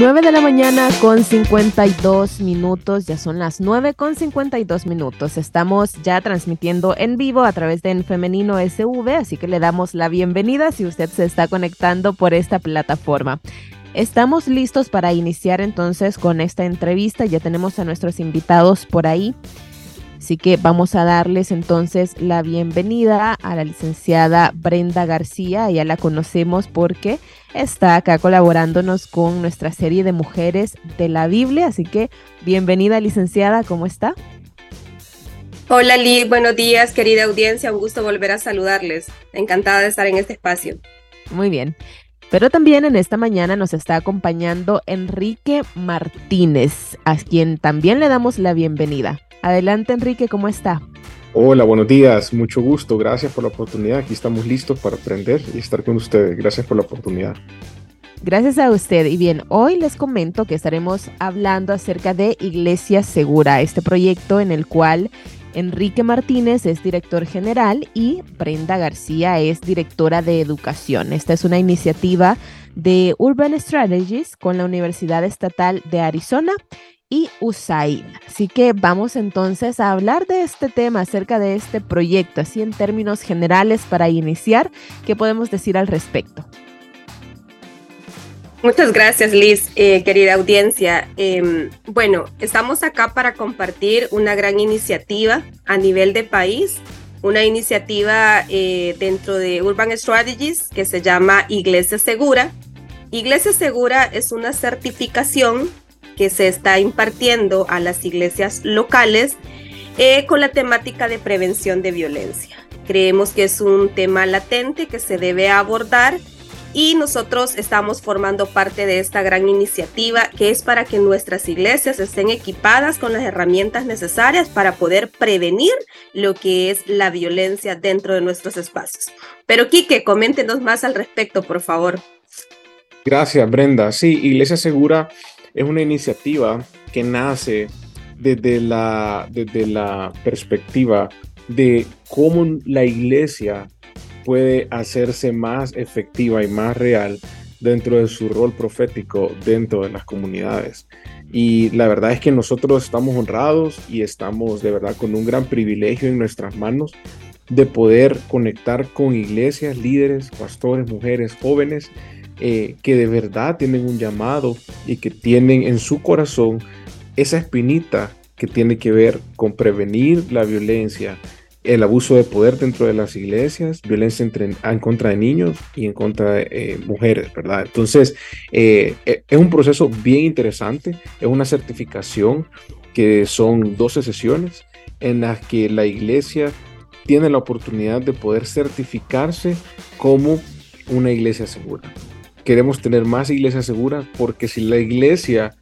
Nueve de la mañana con 52 minutos, ya son las 9 con 52 minutos. Estamos ya transmitiendo en vivo a través de En Femenino SV, así que le damos la bienvenida si usted se está conectando por esta plataforma. Estamos listos para iniciar entonces con esta entrevista, ya tenemos a nuestros invitados por ahí. Así que vamos a darles entonces la bienvenida a la licenciada Brenda García. Ya la conocemos porque está acá colaborándonos con nuestra serie de mujeres de la Biblia. Así que bienvenida licenciada, ¿cómo está? Hola Liz, buenos días querida audiencia, un gusto volver a saludarles. Encantada de estar en este espacio. Muy bien. Pero también en esta mañana nos está acompañando Enrique Martínez, a quien también le damos la bienvenida. Adelante Enrique, ¿cómo está? Hola, buenos días, mucho gusto, gracias por la oportunidad. Aquí estamos listos para aprender y estar con ustedes. Gracias por la oportunidad. Gracias a usted. Y bien, hoy les comento que estaremos hablando acerca de Iglesia Segura, este proyecto en el cual Enrique Martínez es director general y Brenda García es directora de educación. Esta es una iniciativa de Urban Strategies con la Universidad Estatal de Arizona y USAID. Así que vamos entonces a hablar de este tema, acerca de este proyecto, así en términos generales para iniciar, ¿qué podemos decir al respecto? Muchas gracias, Liz, eh, querida audiencia. Em, bueno, estamos acá para compartir una gran iniciativa a nivel de país, una iniciativa eh, dentro de Urban Strategies que se llama Iglesia Segura. Iglesia Segura es una certificación que se está impartiendo a las iglesias locales eh, con la temática de prevención de violencia. Creemos que es un tema latente que se debe abordar y nosotros estamos formando parte de esta gran iniciativa que es para que nuestras iglesias estén equipadas con las herramientas necesarias para poder prevenir lo que es la violencia dentro de nuestros espacios. Pero Quique, coméntenos más al respecto, por favor. Gracias, Brenda. Sí, Iglesia Segura es una iniciativa que nace desde la, desde la perspectiva de cómo la iglesia puede hacerse más efectiva y más real dentro de su rol profético dentro de las comunidades. Y la verdad es que nosotros estamos honrados y estamos de verdad con un gran privilegio en nuestras manos de poder conectar con iglesias, líderes, pastores, mujeres, jóvenes eh, que de verdad tienen un llamado y que tienen en su corazón esa espinita que tiene que ver con prevenir la violencia, el abuso de poder dentro de las iglesias, violencia entre, en contra de niños y en contra de eh, mujeres, ¿verdad? Entonces, eh, es un proceso bien interesante, es una certificación que son 12 sesiones en las que la iglesia tiene la oportunidad de poder certificarse como una iglesia segura queremos tener más iglesias seguras porque si la iglesia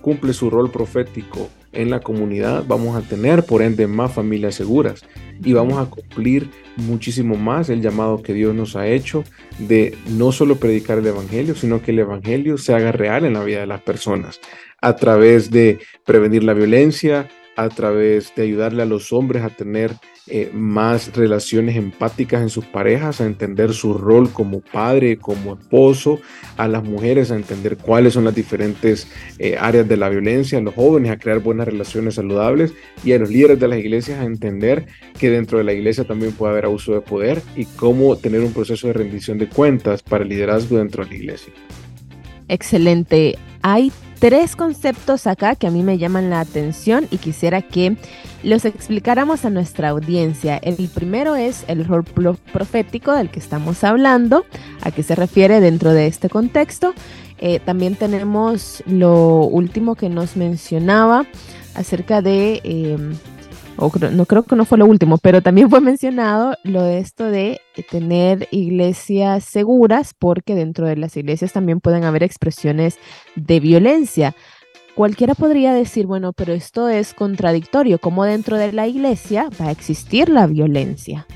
cumple su rol profético en la comunidad, vamos a tener por ende más familias seguras y vamos a cumplir muchísimo más el llamado que Dios nos ha hecho de no solo predicar el Evangelio, sino que el Evangelio se haga real en la vida de las personas a través de prevenir la violencia, a través de ayudarle a los hombres a tener eh, más relaciones empáticas en sus parejas, a entender su rol como padre, como esposo, a las mujeres a entender cuáles son las diferentes eh, áreas de la violencia, a los jóvenes a crear buenas relaciones saludables y a los líderes de las iglesias a entender que dentro de la iglesia también puede haber abuso de poder y cómo tener un proceso de rendición de cuentas para el liderazgo dentro de la iglesia. Excelente. Hay tres conceptos acá que a mí me llaman la atención y quisiera que los explicáramos a nuestra audiencia. El primero es el rol profético del que estamos hablando, a qué se refiere dentro de este contexto. Eh, también tenemos lo último que nos mencionaba acerca de no creo que no fue lo último, pero también fue mencionado lo de esto de tener iglesias seguras, porque dentro de las iglesias también pueden haber expresiones de violencia. Cualquiera podría decir, bueno, pero esto es contradictorio, ¿cómo dentro de la iglesia va a existir la violencia?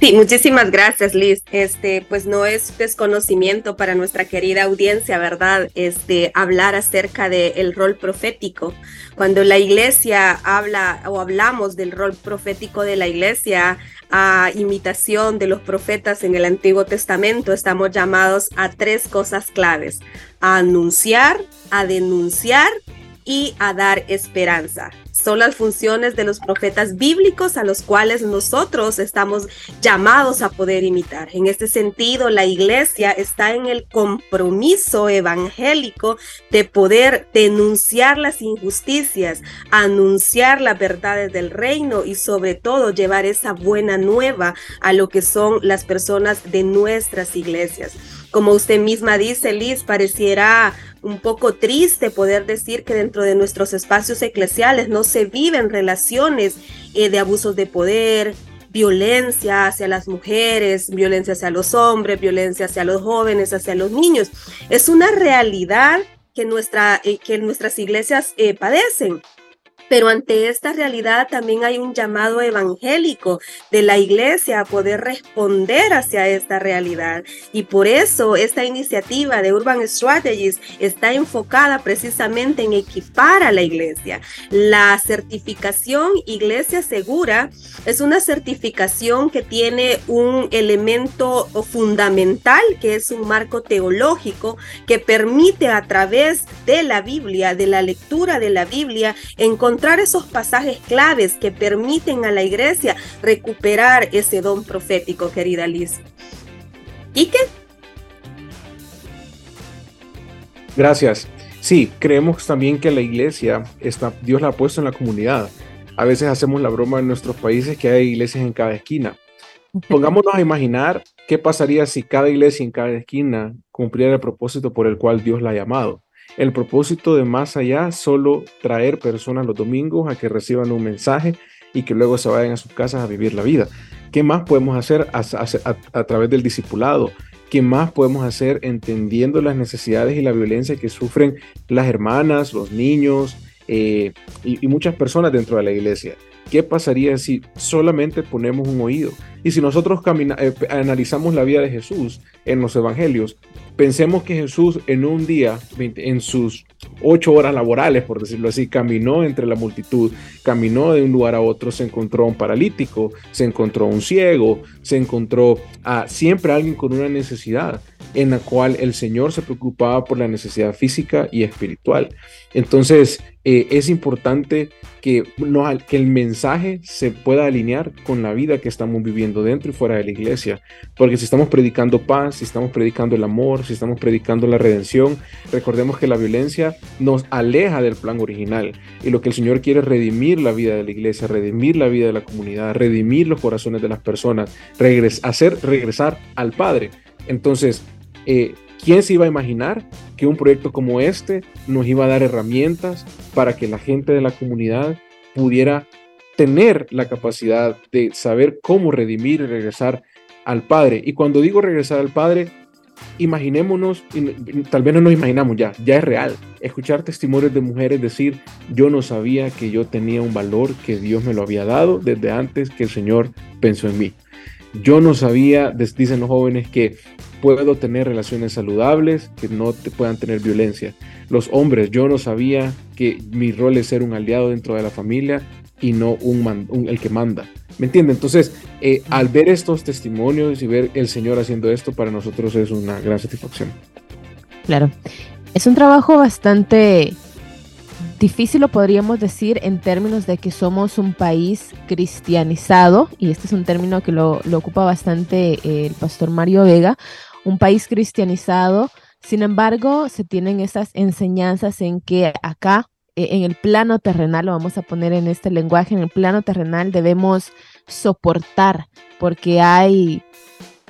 Sí, muchísimas gracias, Liz. Este, pues no es desconocimiento para nuestra querida audiencia, ¿verdad? Este, hablar acerca del rol profético. Cuando la iglesia habla o hablamos del rol profético de la iglesia, a imitación de los profetas en el Antiguo Testamento, estamos llamados a tres cosas claves: a anunciar, a denunciar y a dar esperanza. Son las funciones de los profetas bíblicos a los cuales nosotros estamos llamados a poder imitar. En este sentido, la iglesia está en el compromiso evangélico de poder denunciar las injusticias, anunciar las verdades del reino y sobre todo llevar esa buena nueva a lo que son las personas de nuestras iglesias. Como usted misma dice, Liz, pareciera un poco triste poder decir que dentro de nuestros espacios eclesiales no se viven relaciones eh, de abusos de poder, violencia hacia las mujeres, violencia hacia los hombres, violencia hacia los jóvenes, hacia los niños. Es una realidad que, nuestra, eh, que nuestras iglesias eh, padecen. Pero ante esta realidad también hay un llamado evangélico de la iglesia a poder responder hacia esta realidad. Y por eso esta iniciativa de Urban Strategies está enfocada precisamente en equipar a la iglesia. La certificación Iglesia Segura es una certificación que tiene un elemento fundamental que es un marco teológico que permite a través de la Biblia, de la lectura de la Biblia, encontrar esos pasajes claves que permiten a la iglesia recuperar ese don profético, querida Liz. ¿Y qué? Gracias. Sí, creemos también que la iglesia, está, Dios la ha puesto en la comunidad. A veces hacemos la broma en nuestros países que hay iglesias en cada esquina. Pongámonos a imaginar qué pasaría si cada iglesia en cada esquina cumpliera el propósito por el cual Dios la ha llamado. El propósito de más allá solo traer personas los domingos a que reciban un mensaje y que luego se vayan a sus casas a vivir la vida. ¿Qué más podemos hacer a, través del discipulado? ¿Qué más podemos hacer entendiendo las necesidades y la violencia que sufren las hermanas, los niños eh, y, muchas personas dentro de la iglesia? ¿Qué pasaría si solamente ponemos un oído? Y si nosotros eh, analizamos la vida de Jesús en los evangelios, pensemos que Jesús en un día, en sus ocho horas laborales, por decirlo así, caminó entre la multitud, caminó de un lugar a otro, se encontró a un paralítico, se encontró a un ciego, se encontró a siempre alguien con una necesidad en la cual el Señor se preocupaba por la necesidad física y espiritual. Entonces, eh, es importante que, que el mensaje se pueda alinear con la vida que estamos viviendo dentro y fuera de la iglesia. Porque si estamos predicando paz, si estamos predicando el amor, si estamos predicando la redención, recordemos que la violencia nos aleja del plan original. Y lo que el Señor quiere es redimir la vida de la iglesia, redimir la vida de la comunidad, redimir los corazones de las personas, hacer regresar al Padre. Entonces, eh, ¿quién se iba a imaginar que un proyecto como este nos iba a dar herramientas para que la gente de la comunidad pudiera tener la capacidad de saber cómo redimir y regresar al Padre? Y cuando digo regresar al Padre, imaginémonos, tal vez no nos imaginamos ya, ya es real, escuchar testimonios de mujeres decir, yo no sabía que yo tenía un valor que Dios me lo había dado desde antes que el Señor pensó en mí. Yo no sabía, dicen los jóvenes, que puedo tener relaciones saludables, que no te puedan tener violencia. Los hombres, yo no sabía que mi rol es ser un aliado dentro de la familia y no un, el que manda. ¿Me entiende? Entonces, eh, al ver estos testimonios y ver el Señor haciendo esto, para nosotros es una gran satisfacción. Claro. Es un trabajo bastante difícil, lo podríamos decir, en términos de que somos un país cristianizado, y este es un término que lo, ocupa bastante eh, el pastor Mario Vega, un país cristianizado. Sin embargo, se tienen esas enseñanzas en que acá, eh, en el plano terrenal, lo vamos a poner en este lenguaje, en el plano terrenal debemos soportar, porque hay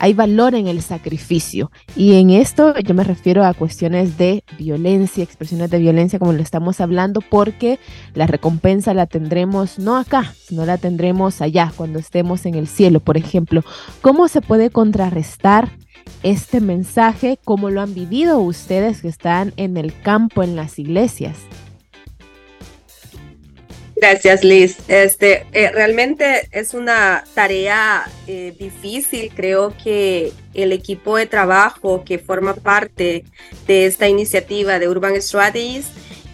hay valor en el sacrificio. Y en esto yo me refiero a cuestiones de violencia, expresiones de violencia como lo estamos hablando, porque la recompensa la tendremos no acá, sino la tendremos allá, cuando estemos en el cielo, por ejemplo. ¿Cómo se puede contrarrestar este mensaje? ¿Cómo lo han vivido ustedes que están en el campo, en las iglesias? Gracias, Liz. Este, eh, realmente es una tarea eh, difícil. Creo que el equipo de trabajo que forma parte de esta iniciativa de Urban Strategies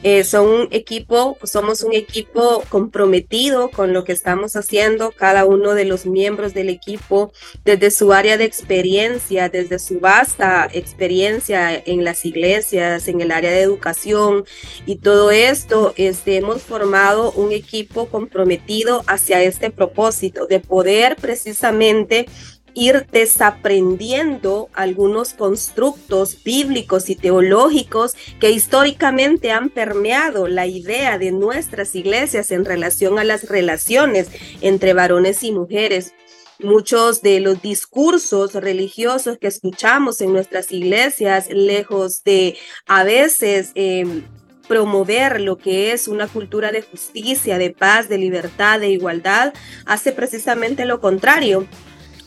eh, son un equipo, somos un equipo comprometido con lo que estamos haciendo, cada uno de los miembros del equipo, desde su área de experiencia, desde su vasta experiencia en las iglesias, en el área de educación y todo esto, este, hemos formado un equipo comprometido hacia este propósito de poder precisamente ir desaprendiendo algunos constructos bíblicos y teológicos que históricamente han permeado la idea de nuestras iglesias en relación a las relaciones entre varones y mujeres. Muchos de los discursos religiosos que escuchamos en nuestras iglesias, lejos de a veces em, promover lo que es una cultura de justicia, de paz, de libertad, de igualdad, hace precisamente lo contrario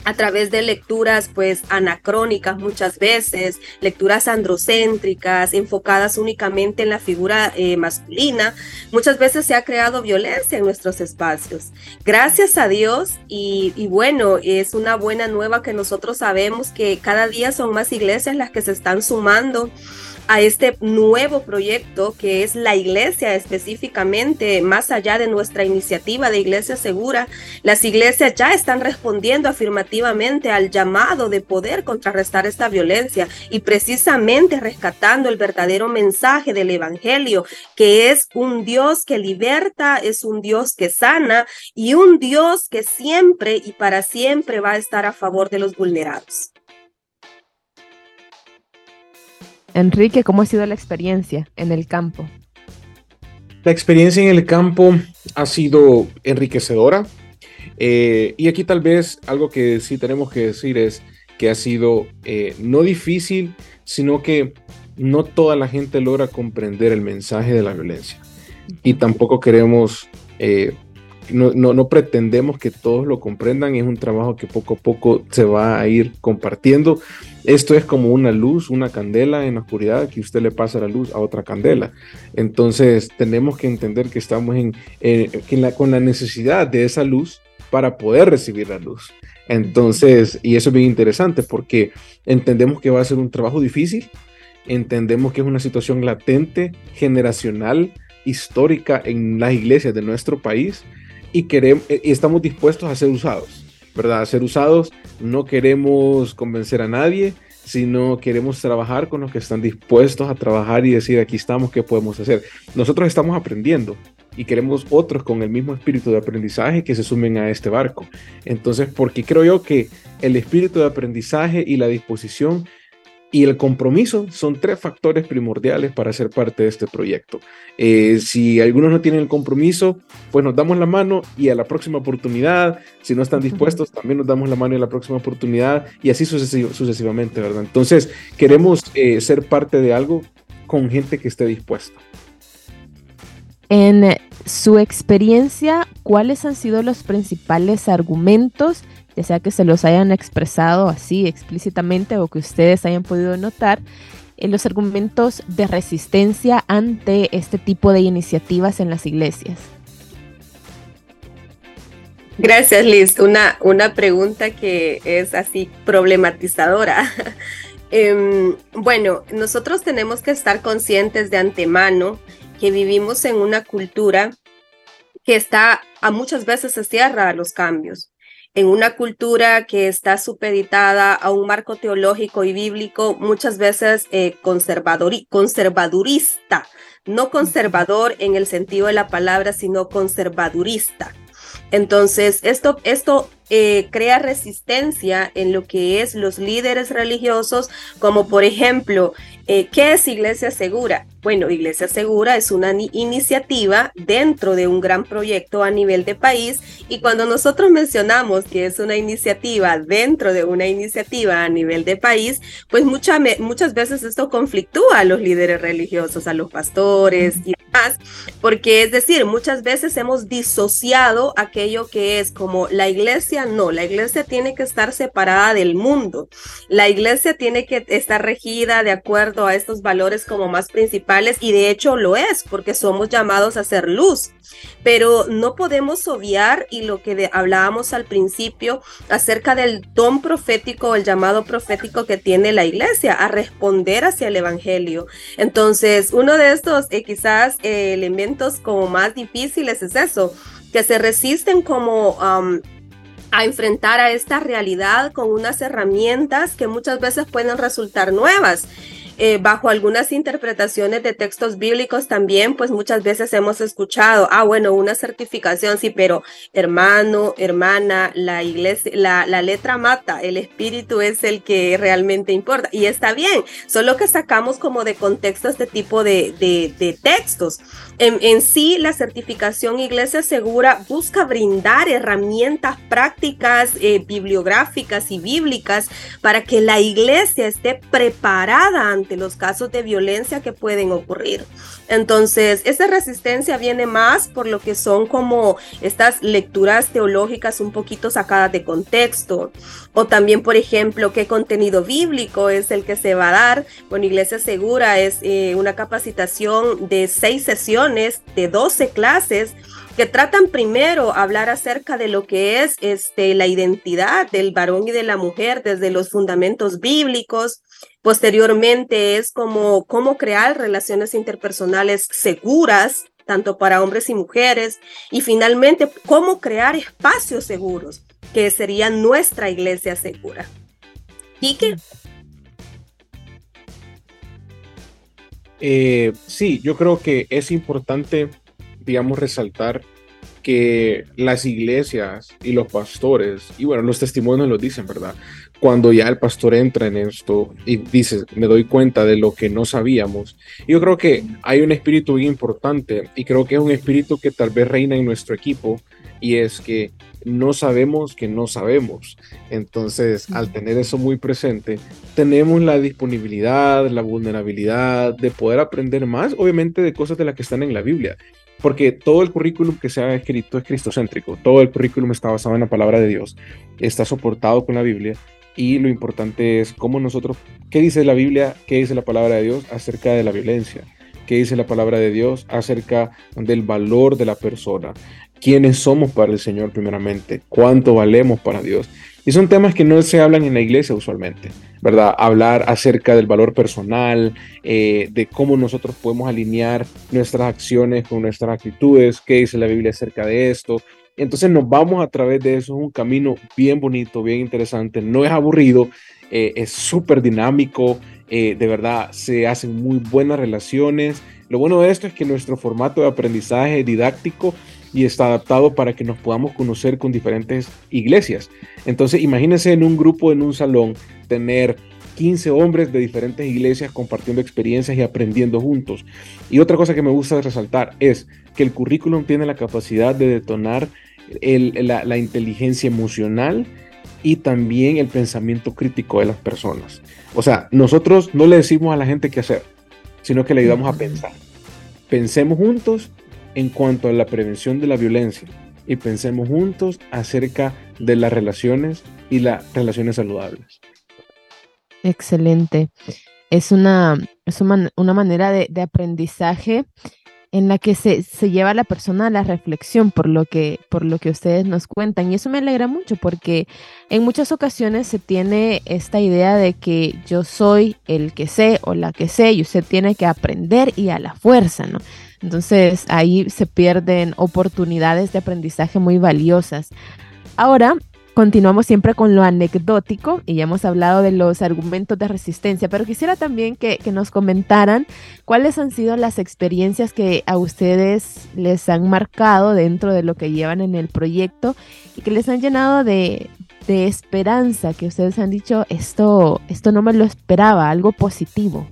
a través de lecturas pues anacrónicas muchas veces, lecturas androcéntricas, enfocadas únicamente en la figura eh, masculina, muchas veces se ha creado violencia en nuestros espacios. Gracias a Dios y, y bueno, es una buena nueva que nosotros sabemos que cada día son más iglesias las que se están sumando a este nuevo proyecto que es la iglesia específicamente, más allá de nuestra iniciativa de Iglesia Segura, las iglesias ya están respondiendo afirmativamente al llamado de poder contrarrestar esta violencia y precisamente rescatando el verdadero mensaje del Evangelio, que es un Dios que liberta, es un Dios que sana y un Dios que siempre y para siempre va a estar a favor de los vulnerados. Enrique, ¿cómo ha sido la experiencia en el campo? La experiencia en el campo ha sido enriquecedora. Eh, y aquí tal vez algo que sí tenemos que decir es que ha sido eh, no difícil, sino que no toda la gente logra comprender el mensaje de la violencia. Y tampoco queremos, eh, no, no, pretendemos que todos lo comprendan. Es un trabajo que poco a poco se va a ir compartiendo. Esto es como una luz, una candela en la oscuridad que usted le pasa la luz a otra candela. Entonces tenemos que entender que estamos en, con la necesidad de esa luz para poder recibir la luz. Entonces, y eso es bien interesante porque entendemos que va a ser un trabajo difícil, entendemos que es una situación latente, generacional, histórica en las iglesias de nuestro país y, queremos, y estamos dispuestos a ser usados. ¿verdad? ser usados, no queremos convencer a nadie, sino queremos trabajar con los que están dispuestos a trabajar y decir, aquí estamos, ¿qué podemos hacer? Nosotros estamos aprendiendo y queremos otros con el mismo espíritu de aprendizaje que se sumen a este barco. Entonces, porque creo yo que el espíritu de aprendizaje y la disposición y el compromiso son tres factores primordiales para ser parte de este proyecto. Eh, si algunos no tienen el compromiso, pues nos damos la mano y a la próxima oportunidad, si no están dispuestos, también nos damos la mano y a la próxima oportunidad y así sucesivamente, ¿verdad? Entonces, queremos eh, ser parte de algo con gente que esté dispuesta. En su experiencia, ¿cuáles han sido los principales argumentos ya sea que se los hayan expresado así explícitamente o que ustedes hayan podido notar, en los argumentos de resistencia ante este tipo de iniciativas en las iglesias. Gracias, Liz. Una, una pregunta que es así problematizadora. Em, bueno, nosotros tenemos que estar conscientes de antemano que vivimos en una cultura que está a muchas veces se cierra a los cambios en una cultura que está supeditada a un marco teológico y bíblico muchas veces eh, conservadurista, no conservador en el sentido de la palabra, sino conservadurista. Entonces, esto, esto eh, crea resistencia en lo que es los líderes religiosos, como por ejemplo, eh, ¿qué es Iglesia Segura? Bueno, Iglesia Segura es una iniciativa dentro de un gran proyecto a nivel de país y cuando nosotros mencionamos que es una iniciativa dentro de una iniciativa a nivel de país, pues muchas veces esto conflictúa a los líderes religiosos, a los pastores y demás, porque es decir, muchas veces hemos disociado aquello que es como la iglesia no, la iglesia tiene que estar separada del mundo. La iglesia tiene que estar regida de acuerdo a estos valores como más principales y de hecho lo es porque somos llamados a ser luz. Pero no podemos obviar y lo que hablábamos al principio acerca del don profético, el llamado profético que tiene la iglesia a responder hacia el evangelio. Entonces, uno de estos eh, quizás eh, elementos como más difíciles es eso, que se resisten como a enfrentar a esta realidad con unas herramientas que muchas veces pueden resultar nuevas. Eh, bajo algunas interpretaciones de textos bíblicos también, pues muchas veces hemos escuchado, ah, bueno, una certificación, sí, pero hermano, hermana, la iglesia, la, la letra mata, el espíritu es el que realmente importa. Y está bien, solo que sacamos como de contexto este tipo de, de, de textos. En, sí, la certificación Iglesia Segura busca brindar herramientas prácticas, eh, bibliográficas y bíblicas para que la iglesia esté preparada ante los casos de violencia que pueden ocurrir. Entonces, esa resistencia viene más por lo que son como estas lecturas teológicas un poquito sacadas de contexto. O también, por ejemplo, qué contenido bíblico es el que se va a dar. Bueno, Iglesia Segura es eh, una capacitación de seis sesiones, de 12 clases que tratan primero hablar acerca de lo que es este, la identidad del varón y de la mujer desde los fundamentos bíblicos, Posteriormente es como cómo crear relaciones interpersonales seguras, tanto para hombres y mujeres. Y finalmente, cómo crear espacios seguros, que sería nuestra iglesia segura. Quique. Eh, sí, yo creo que es importante, digamos, resaltar que las iglesias y los pastores, y bueno, los testimonios lo dicen, ¿verdad? cuando ya el pastor entra en esto y dice, me doy cuenta de lo que no sabíamos. Yo creo que hay un espíritu bien importante y creo que es un espíritu que tal vez reina en nuestro equipo y es que no sabemos que no sabemos. Entonces, al tener eso muy presente, tenemos la disponibilidad, la vulnerabilidad de poder aprender más, obviamente, de cosas de las que están en la Biblia. Porque todo el currículum que se ha escrito es cristocéntrico, todo el currículum está basado en la palabra de Dios, está soportado con la Biblia. Y lo importante es cómo nosotros, qué dice la Biblia, qué dice la palabra de Dios acerca de la violencia, qué dice la palabra de Dios acerca del valor de la persona, quiénes somos para el Señor primeramente, cuánto valemos para Dios. Y son temas que no se hablan en la iglesia usualmente, ¿verdad? Hablar acerca del valor personal, eh, de cómo nosotros podemos alinear nuestras acciones con nuestras actitudes, qué dice la Biblia acerca de esto, entonces nos vamos a través de eso, es un camino bien bonito, bien interesante, no es aburrido, eh, es súper dinámico, eh, de verdad se hacen muy buenas relaciones. Lo bueno de esto es que nuestro formato de aprendizaje didáctico y está adaptado para que nos podamos conocer con diferentes iglesias. Entonces imagínense en un grupo, en un salón, tener 15 hombres de diferentes iglesias compartiendo experiencias y aprendiendo juntos. Y otra cosa que me gusta resaltar es que el currículum tiene la capacidad de detonar la, inteligencia emocional y también el pensamiento crítico de las personas. O sea, nosotros no le decimos a la gente qué hacer, sino que le ayudamos a pensar. Pensemos juntos en cuanto a la prevención de la violencia y pensemos juntos acerca de las relaciones y las relaciones saludables. Excelente. Es una, es una, manera de, de aprendizaje en la que se, se, lleva a la persona a la reflexión por lo, que, por lo que ustedes nos cuentan. Y eso me alegra mucho porque en muchas ocasiones se tiene esta idea de que yo soy el que sé o la que sé y usted tiene que aprender y a la fuerza, ¿no? Entonces ahí se pierden oportunidades de aprendizaje muy valiosas. Ahora, Continuamos siempre con lo anecdótico y ya hemos hablado de los argumentos de resistencia, pero quisiera también que, nos comentaran cuáles han sido las experiencias que a ustedes les han marcado dentro de lo que llevan en el proyecto y que les han llenado de, de esperanza, que ustedes han dicho, esto, esto no me lo esperaba, algo positivo.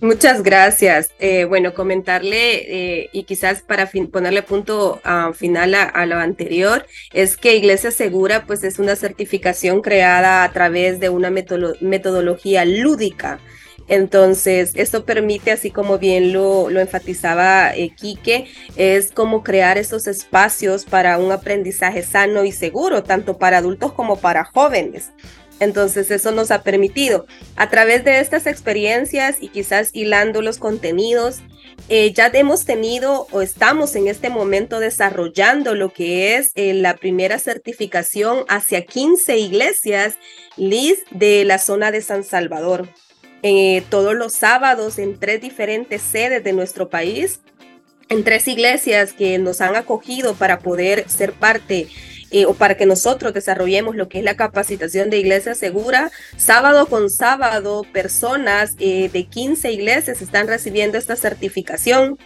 Muchas gracias. Eh, bueno, comentarle eh, y quizás para ponerle punto final a, lo anterior, es que Iglesia Segura pues es una certificación creada a través de una metodología lúdica. Entonces, esto permite, así como bien lo, lo enfatizaba eh, Quique, es como crear esos espacios para un aprendizaje sano y seguro, tanto para adultos como para jóvenes. Entonces eso nos ha permitido a través de estas experiencias y quizás hilando los contenidos, eh, ya hemos tenido o estamos en este momento desarrollando lo que es eh, la primera certificación hacia 15 iglesias LIS de la zona de San Salvador. Eh, todos los sábados en tres diferentes sedes de nuestro país, en tres iglesias que nos han acogido para poder ser parte eh, o para que nosotros desarrollemos lo que es la capacitación de iglesia segura. Sábado con sábado, personas eh, de 15 iglesias están recibiendo esta certificación.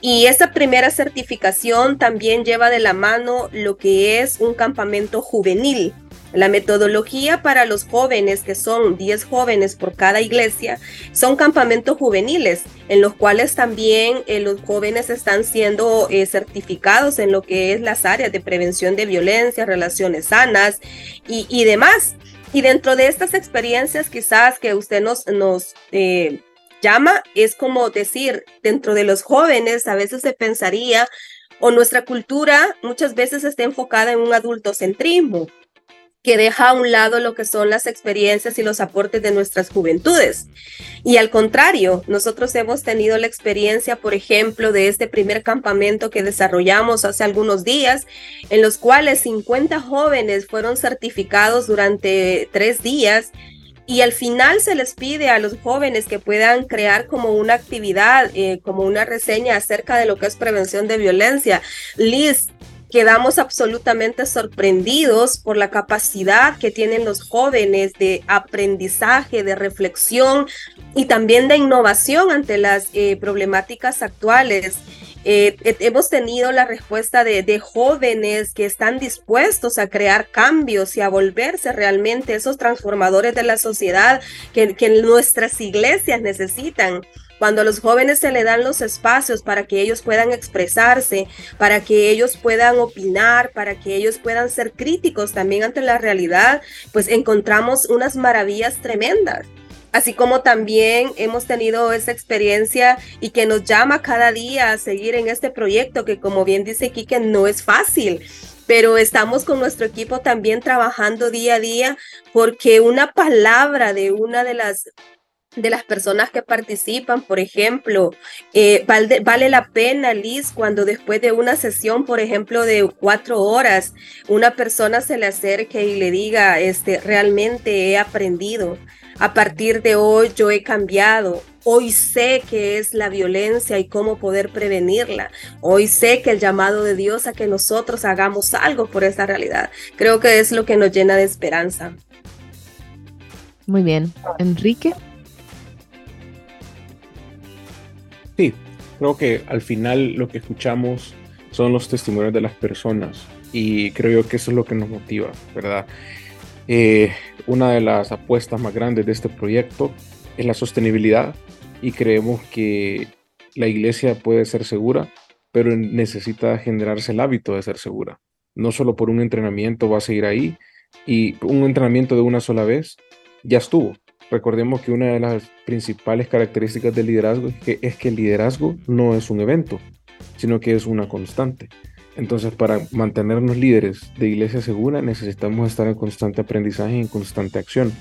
Y esta primera certificación también lleva de la mano lo que es un campamento juvenil. La metodología para los jóvenes, que son 10 jóvenes por cada iglesia, son campamentos juveniles, en los cuales también eh, los jóvenes están siendo eh, certificados en lo que es las áreas de prevención de violencia, relaciones sanas y, demás. Y dentro de estas experiencias quizás que usted nos, eh, llama, es como decir, dentro de los jóvenes a veces se pensaría, o nuestra cultura muchas veces está enfocada en un adultocentrismo que deja a un lado lo que son las experiencias y los aportes de nuestras juventudes. Y al contrario, nosotros hemos tenido la experiencia, por ejemplo, de este primer campamento que desarrollamos hace algunos días, en los cuales 50 jóvenes fueron certificados durante tres días y al final se les pide a los jóvenes que puedan crear como una actividad, eh, como una reseña acerca de lo que es prevención de violencia. Liz, quedamos absolutamente sorprendidos por la capacidad que tienen los jóvenes de aprendizaje, de reflexión y también de innovación ante las eh, problemáticas actuales. Eh, hemos tenido la respuesta de, jóvenes que están dispuestos a crear cambios y a volverse realmente esos transformadores de la sociedad que, que nuestras iglesias necesitan cuando a los jóvenes se le dan los espacios para que ellos puedan expresarse, para que ellos puedan opinar, para que ellos puedan ser críticos también ante la realidad, pues encontramos unas maravillas tremendas. Así como también hemos tenido esa experiencia y que nos llama cada día a seguir en este proyecto que como bien dice Kike no es fácil, pero estamos con nuestro equipo también trabajando día a día porque una palabra de una de las de las personas que participan, por ejemplo, eh, vale, la pena, Liz, cuando después de una sesión, por ejemplo, de cuatro horas, una persona se le acerque y le diga, este, realmente he aprendido, a partir de hoy yo he cambiado, hoy sé que es la violencia y cómo poder prevenirla, hoy sé que el llamado de Dios a que nosotros hagamos algo por esa realidad, creo que es lo que nos llena de esperanza. Muy bien, Enrique. Sí, creo que al final lo que escuchamos son los testimonios de las personas y creo yo que eso es lo que nos motiva, ¿verdad? Eh, una de las apuestas más grandes de este proyecto es la sostenibilidad y creemos que la iglesia puede ser segura, pero necesita generarse el hábito de ser segura. No solo por un entrenamiento va a seguir ahí y un entrenamiento de una sola vez ya estuvo. Recordemos que una de las principales características del liderazgo es que, es que el liderazgo no es un evento, sino que es una constante. Entonces, para mantenernos líderes de iglesia segura, necesitamos estar en constante aprendizaje y en constante acción.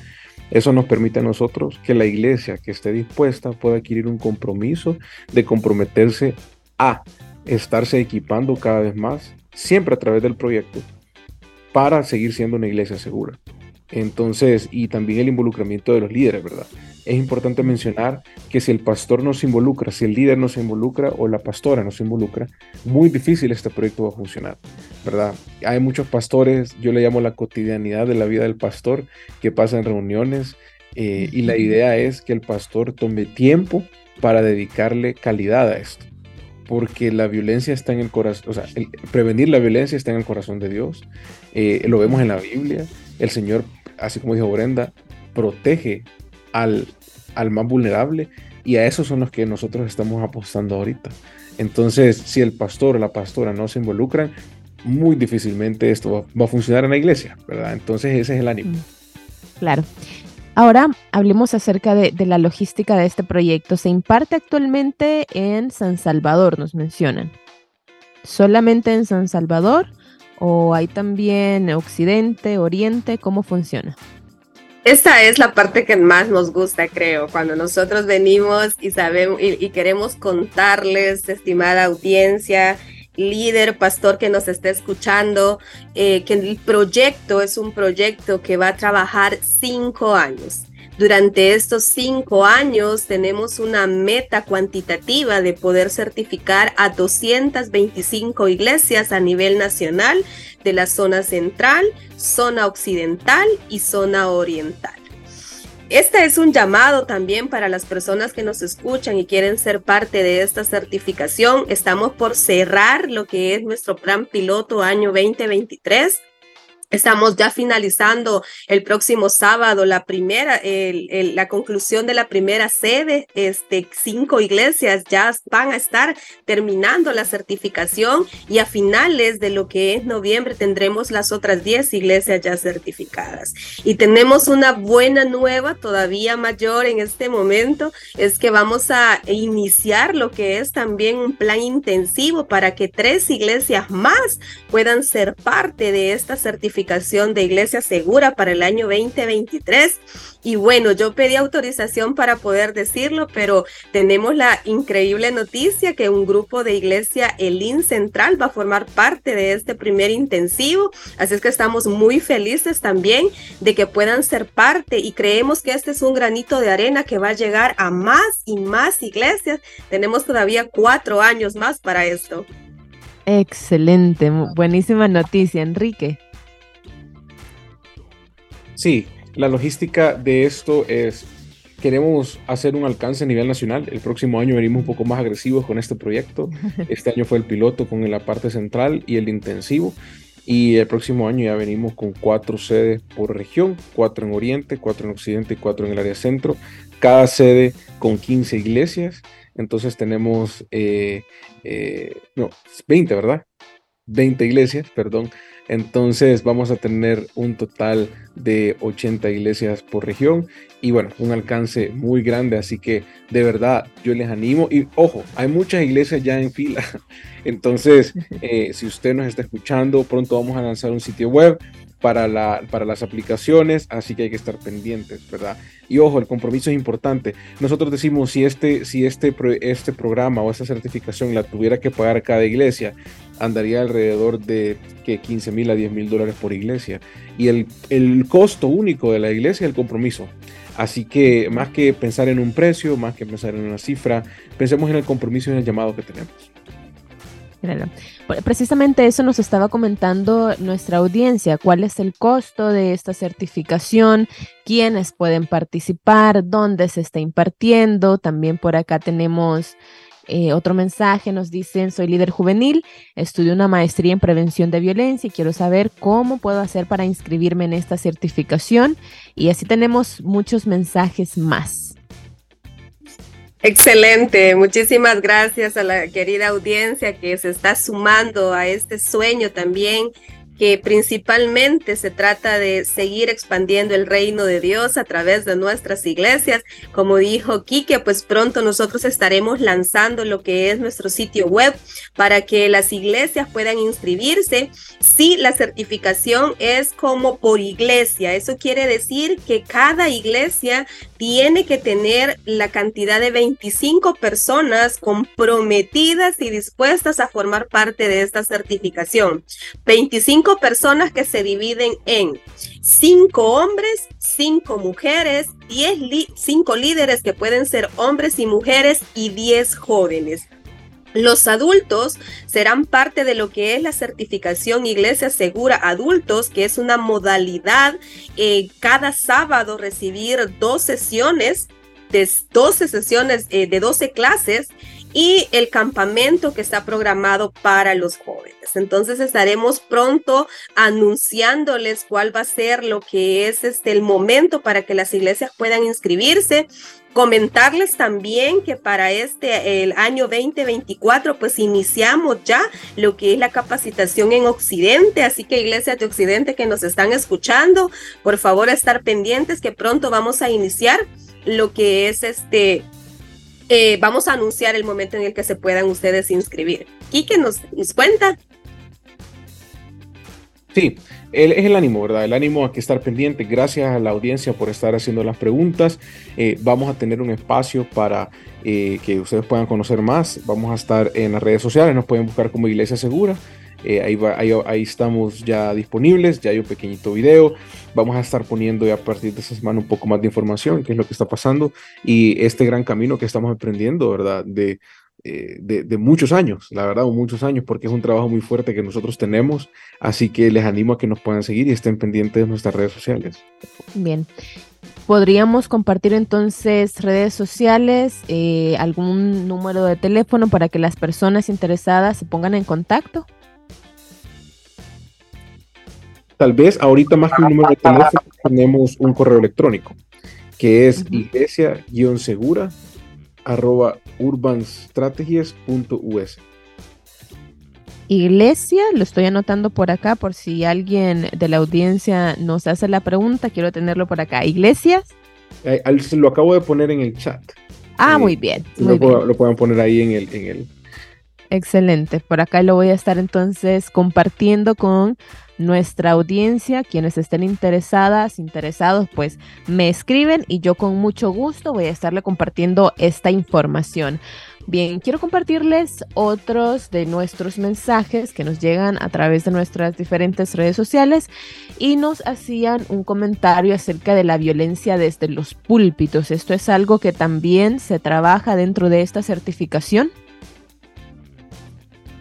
Eso nos permite a nosotros que la iglesia que esté dispuesta pueda adquirir un compromiso de comprometerse a estarse equipando cada vez más, siempre a través del proyecto, para seguir siendo una iglesia segura. Entonces, y también el involucramiento de los líderes, ¿verdad? Es importante mencionar que si el pastor no se involucra, si el líder no se involucra o la pastora no se involucra, muy difícil este proyecto va a funcionar, ¿verdad? Hay muchos pastores, yo le llamo la cotidianidad de la vida del pastor, que pasa en reuniones eh, y la idea es que el pastor tome tiempo para dedicarle calidad a esto porque la violencia está en el corazón, o sea, prevenir la violencia está en el corazón de Dios. Eh, lo vemos en la Biblia. El Señor así como dijo Brenda, protege al, al más vulnerable y a esos son los que nosotros estamos apostando ahorita. Entonces, si el pastor o la pastora no se involucran, muy difícilmente esto va, a funcionar en la iglesia, ¿verdad? Entonces, ese es el ánimo. Mm, claro. Ahora hablemos acerca de, de, la logística de este proyecto. Se imparte actualmente en San Salvador, nos mencionan. ¿Solamente en San Salvador? ¿O hay también Occidente, Oriente? ¿Cómo funciona? Esta es la parte que más nos gusta, creo, cuando nosotros venimos y sabemos y, queremos contarles, estimada audiencia, líder, pastor que nos esté escuchando, eh, que el proyecto es un proyecto que va a trabajar cinco años. Durante estos cinco años tenemos una meta cuantitativa de poder certificar a 225 iglesias a nivel nacional de la zona central, zona occidental y zona oriental. Este es un llamado también para las personas que nos escuchan y quieren ser parte de esta certificación. Estamos por cerrar lo que es nuestro plan piloto año 2023 Estamos ya finalizando el próximo sábado la primera, la conclusión de la primera sede. Este, cinco iglesias ya van a estar terminando la certificación y a finales de lo que es noviembre tendremos las otras diez iglesias ya certificadas. Y tenemos una buena nueva, todavía mayor en este momento, es que vamos a iniciar lo que es también un plan intensivo para que tres iglesias más puedan ser parte de esta certificación de Iglesia Segura para el año 2023. Y bueno, yo pedí autorización para poder decirlo, pero tenemos la increíble noticia que un grupo de Iglesia Elín Central va a formar parte de este primer intensivo. Así es que estamos muy felices también de que puedan ser parte y creemos que este es un granito de arena que va a llegar a más y más iglesias. Tenemos todavía cuatro años más para esto. Excelente, buenísima noticia, Enrique. Sí, la logística de esto es, queremos hacer un alcance a nivel nacional. El próximo año venimos un poco más agresivos con este proyecto. Este año fue el piloto con la parte central y el intensivo. Y el próximo año ya venimos con cuatro sedes por región, cuatro en Oriente, cuatro en Occidente y cuatro en el área centro. Cada sede con 15 iglesias. Entonces tenemos, eh, eh, no, 20, ¿verdad? 20 iglesias, perdón, entonces vamos a tener un total de 80 iglesias por región y bueno, un alcance muy grande, así que de verdad yo les animo y ojo, hay muchas iglesias ya en fila, entonces eh, si usted nos está escuchando, pronto vamos a lanzar un sitio web para, la, para las aplicaciones, así que hay que estar pendientes, ¿verdad? Y ojo, el compromiso es importante. Nosotros decimos, si este, si este, este programa o esta certificación la tuviera que pagar cada iglesia, andaría alrededor de que 15 mil a 10 mil dólares por iglesia. Y el, el costo único de la iglesia es el compromiso. Así que más que pensar en un precio, más que pensar en una cifra, pensemos en el compromiso y en el llamado que tenemos. Precisamente eso nos estaba comentando nuestra audiencia, cuál es el costo de esta certificación, quiénes pueden participar, dónde se está impartiendo. También por acá tenemos eh, otro mensaje, nos dicen, soy líder juvenil, estudio una maestría en prevención de violencia y quiero saber cómo puedo hacer para inscribirme en esta certificación. Y así tenemos muchos mensajes más. Excelente, muchísimas gracias a la querida audiencia que se está sumando a este sueño también que principalmente se trata de seguir expandiendo el reino de Dios a través de nuestras iglesias. Como dijo Quique, pues pronto nosotros estaremos lanzando lo que es nuestro sitio web para que las iglesias puedan inscribirse. Si la certificación es como por iglesia, eso quiere decir que cada iglesia tiene que tener la cantidad de 25 personas comprometidas y dispuestas a formar parte de esta certificación. 25 personas que se dividen en cinco hombres, cinco mujeres, diez cinco líderes que pueden ser hombres y mujeres y diez jóvenes. Los adultos serán parte de lo que es la certificación Iglesia Segura Adultos, que es una modalidad eh, cada sábado recibir dos sesiones, de 12 sesiones eh, de 12 clases y el campamento que está programado para los jóvenes. Entonces estaremos pronto anunciándoles cuál va a ser lo que es este el momento para que las iglesias puedan inscribirse. Comentarles también que para este el año 2024 pues iniciamos ya lo que es la capacitación en Occidente, así que iglesias de Occidente que nos están escuchando, por favor estar pendientes que pronto vamos a iniciar lo que es este eh, vamos a anunciar el momento en el que se puedan ustedes inscribir. Quique nos, cuenta. Sí, el, es el ánimo, ¿verdad? El ánimo a que estar pendiente. Gracias a la audiencia por estar haciendo las preguntas. Eh, vamos a tener un espacio para eh, que ustedes puedan conocer más. Vamos a estar en las redes sociales, nos pueden buscar como Iglesia Segura. Eh, ahí, ahí, estamos ya disponibles, ya hay un pequeñito video. Vamos a estar poniendo ya a partir de esta semana un poco más de información, qué es lo que está pasando y este gran camino que estamos emprendiendo, ¿verdad? De, eh, de, muchos años, la verdad, muchos años, porque es un trabajo muy fuerte que nosotros tenemos. Así que les animo a que nos puedan seguir y estén pendientes de nuestras redes sociales. Bien. Podríamos compartir entonces redes sociales, eh, algún número de teléfono para que las personas interesadas se pongan en contacto. Tal vez ahorita más que un número de teléfono tenemos un correo electrónico que es iglesia-segura arroba urbanstrategies.us. Iglesia, lo estoy anotando por acá por si alguien de la audiencia nos hace la pregunta, quiero tenerlo por acá. Iglesias. Eh, lo acabo de poner en el chat. Ah, muy bien. lo, lo pueden poner ahí en el, en el, Excelente. Por acá lo voy a estar entonces compartiendo con nuestra audiencia. Quienes estén interesadas, interesados, pues me escriben y yo con mucho gusto voy a estarle compartiendo esta información. Bien, quiero compartirles otros de nuestros mensajes que nos llegan a través de nuestras diferentes redes sociales y nos hacían un comentario acerca de la violencia desde los púlpitos. Esto es algo que también se trabaja dentro de esta certificación.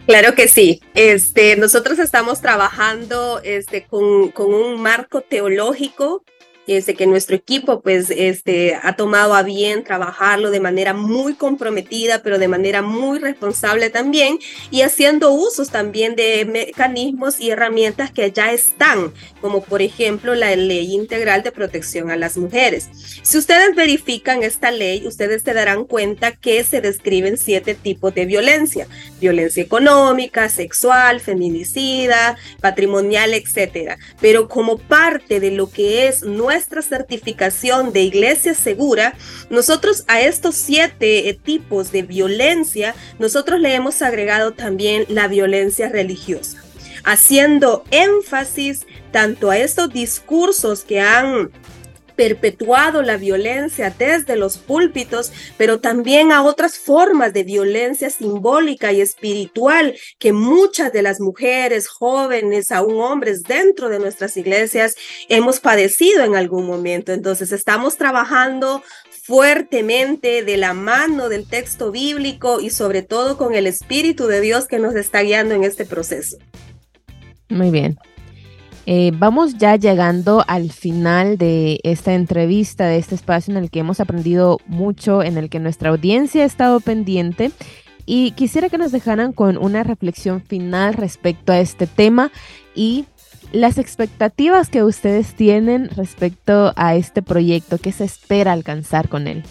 Claro que sí. Este, nosotros estamos trabajando este, con, con un marco teológico este, que nuestro equipo pues este, ha tomado a bien trabajarlo de manera muy comprometida, pero de manera muy responsable también y haciendo usos también de mecanismos y herramientas que ya están, como por ejemplo la ley integral de protección a las mujeres. Si ustedes verifican esta ley, ustedes se darán cuenta que se describen siete tipos de violencia, violencia económica, sexual, feminicida, patrimonial, etcétera. Pero como parte de lo que es nuestra nuestra certificación de iglesia segura, nosotros a estos siete eh, tipos de violencia, nosotros le hemos agregado también la violencia religiosa, haciendo énfasis tanto a estos discursos que han perpetuado la violencia desde los púlpitos, pero también a otras formas de violencia simbólica y espiritual que muchas de las mujeres, jóvenes, aún hombres dentro de nuestras iglesias hemos padecido en algún momento. Entonces estamos trabajando fuertemente de la mano del texto bíblico y sobre todo con el Espíritu de Dios que nos está guiando en este proceso. Muy bien. Eh, vamos ya llegando al final de esta entrevista, de este espacio en el que hemos aprendido mucho, en el que nuestra audiencia ha estado pendiente. Y quisiera que nos dejaran con una reflexión final respecto a este tema y las expectativas que ustedes tienen respecto a este proyecto, ¿qué se espera alcanzar con él?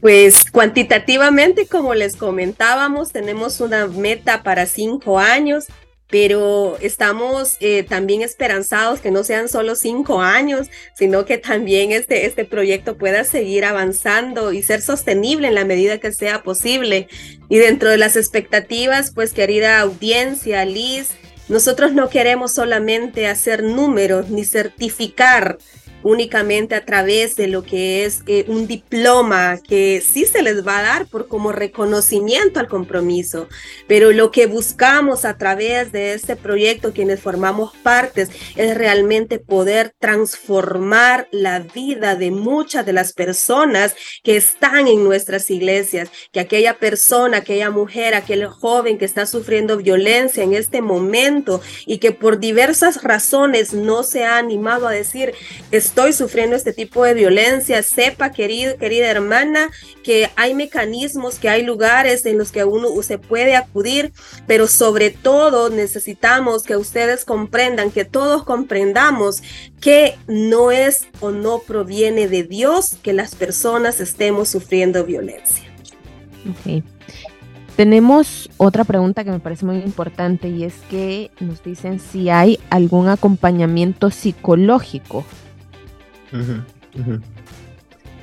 Pues cuantitativamente, como les comentábamos, tenemos una meta para cinco años pero estamos eh, también esperanzados que no sean solo cinco años, sino que también este, este proyecto pueda seguir avanzando y ser sostenible en la medida que sea posible. Y dentro de las expectativas, pues querida audiencia, Liz, nosotros no queremos solamente hacer números ni certificar únicamente a través de lo que es eh, un diploma que sí se les va a dar por como reconocimiento al compromiso, pero lo que buscamos a través de este proyecto, quienes formamos partes, es realmente poder transformar la vida de muchas de las personas que están en nuestras iglesias, que aquella persona, aquella mujer, aquel joven que está sufriendo violencia en este momento y que por diversas razones no se ha animado a decir, estoy sufriendo este tipo de violencia, sepa, querido, querida hermana, que hay mecanismos, que hay lugares en los que uno se puede acudir, pero sobre todo necesitamos que ustedes comprendan, que todos comprendamos que no es o no proviene de Dios que las personas estemos sufriendo violencia. Tenemos otra pregunta que me parece muy importante y es que nos dicen si hay algún acompañamiento psicológico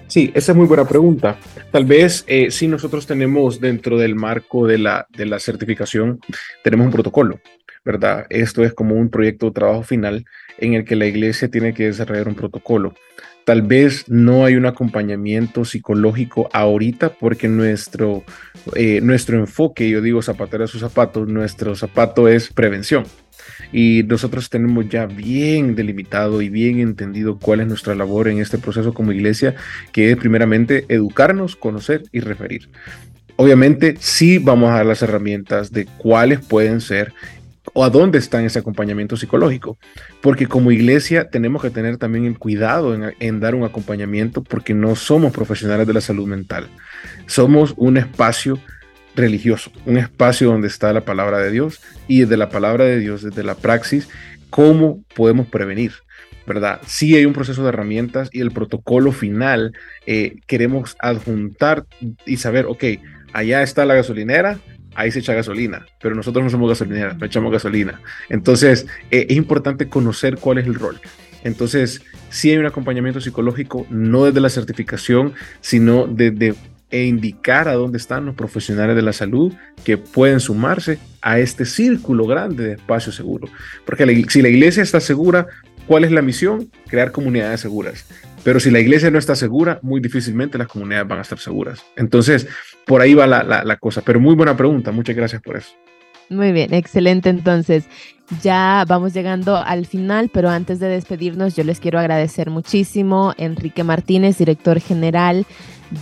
Sí, esa es muy buena pregunta. Tal vez eh, si nosotros tenemos dentro del marco de la, de la certificación, tenemos un protocolo. ¿verdad? Esto es como un proyecto de trabajo final en el que la iglesia tiene que desarrollar un protocolo. Tal vez no hay un acompañamiento psicológico ahorita porque nuestro, eh, nuestro enfoque, yo digo zapatero a sus zapatos, nuestro zapato es prevención. Y nosotros tenemos ya bien delimitado y bien entendido cuál es nuestra labor en este proceso como iglesia, que es primeramente educarnos, conocer y referir. Obviamente sí vamos a dar las herramientas de cuáles pueden ser o a dónde está ese acompañamiento psicológico. Porque como iglesia tenemos que tener también el cuidado en, dar un acompañamiento porque no somos profesionales de la salud mental. Somos un espacio religioso, un espacio donde está la palabra de Dios y desde la palabra de Dios, desde la praxis, cómo podemos prevenir. ¿verdad? Sí hay un proceso de herramientas y el protocolo final eh, queremos adjuntar y saber, ok, allá está la gasolinera, ahí se echa gasolina, pero nosotros no somos gasolineras, no echamos gasolina. Entonces, eh, es importante conocer cuál es el rol. Entonces, sí hay un acompañamiento psicológico, no desde la certificación, sino desde e indicar a dónde están los profesionales de la salud que pueden sumarse a este círculo grande de espacio seguro. Porque si la iglesia está segura, ¿cuál es la misión? Crear comunidades seguras. Pero si la iglesia no está segura, muy difícilmente las comunidades van a estar seguras. Entonces, por ahí va la, la, cosa. Pero muy buena pregunta, muchas gracias por eso. Muy bien, excelente. Entonces, ya vamos llegando al final, pero antes de despedirnos, yo les quiero agradecer muchísimo Enrique Martínez, director general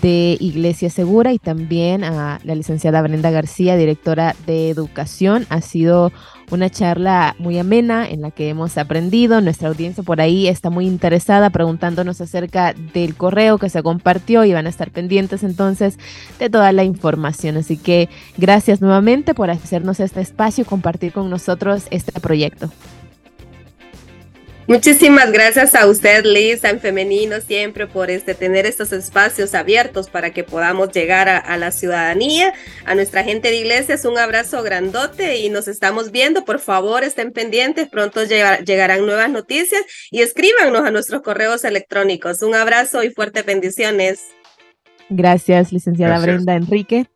de Iglesia Segura, y también a la licenciada Brenda García, directora de Educación. Ha sido una charla muy amena en la que hemos aprendido. Nuestra audiencia por ahí está muy interesada preguntándonos acerca del correo que se compartió y van a estar pendientes entonces de toda la información. Así que gracias nuevamente por hacernos este espacio y compartir con nosotros este proyecto. Muchísimas gracias a usted, Liz, en femenino, siempre por este, tener estos espacios abiertos para que podamos llegar a, la ciudadanía, a nuestra gente de iglesias. Un abrazo grandote y nos estamos viendo. Por favor, estén pendientes. Pronto llegarán nuevas noticias y escríbanos a nuestros correos electrónicos. Un abrazo y fuertes bendiciones. Gracias, licenciada Brenda Enrique.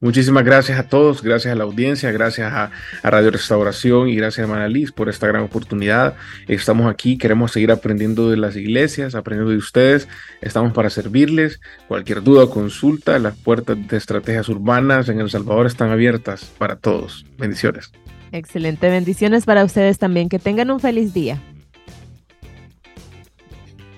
Muchísimas gracias a todos, gracias a la audiencia, gracias a, Radio Restauración y gracias a Manaliz por esta gran oportunidad. Estamos aquí, queremos seguir aprendiendo de las iglesias, aprendiendo de ustedes. Estamos para servirles. Cualquier duda o consulta, las puertas de estrategias urbanas en El Salvador están abiertas para todos. Bendiciones. Excelente, bendiciones para ustedes también. Que tengan un feliz día.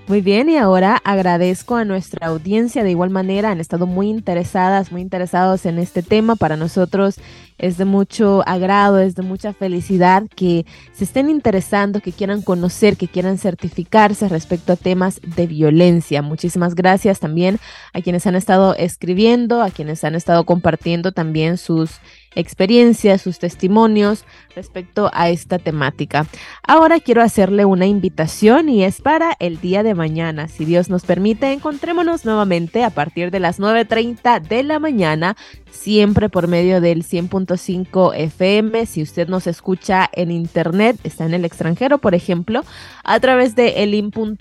Muy bien, y ahora agradezco a nuestra audiencia de igual manera, han estado muy interesadas, muy interesados en este tema. Para nosotros es de mucho agrado, es de mucha felicidad que se estén interesando, que quieran conocer, que quieran certificarse respecto a temas de violencia. Muchísimas gracias también a quienes han estado escribiendo, a quienes han estado compartiendo también sus experiencias, sus testimonios respecto a esta temática. Ahora quiero hacerle una invitación y es para el día de mañana. Si Dios nos permite, encontrémonos nuevamente a partir de las 9.30 de la mañana, siempre por medio del 100.5 FM. Si usted nos escucha en internet, está en el extranjero, por ejemplo, a través de elin.org.sv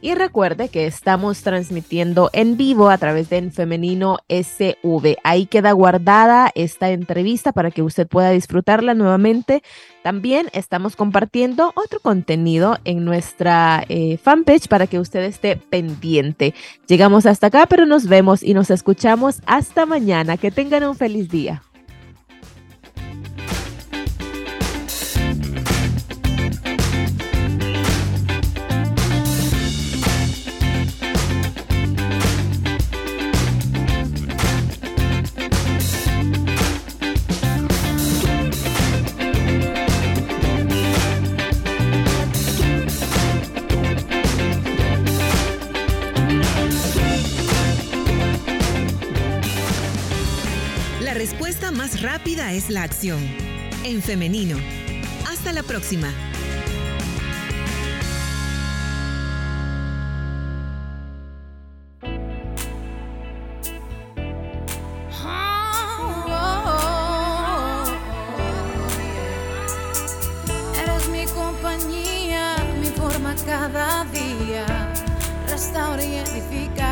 y recuerde que estamos transmitiendo en vivo a través de En Femenino SV. Ahí queda guardada esta entrevista para que usted pueda disfrutarla nuevamente. También estamos compartiendo otro contenido en nuestra eh, fanpage para que usted esté pendiente. Llegamos hasta acá, pero nos vemos y nos escuchamos hasta mañana. Que tengan un feliz día. Rápida es la acción. En femenino. Hasta la próxima. Forma cada día. Restaura y edifica.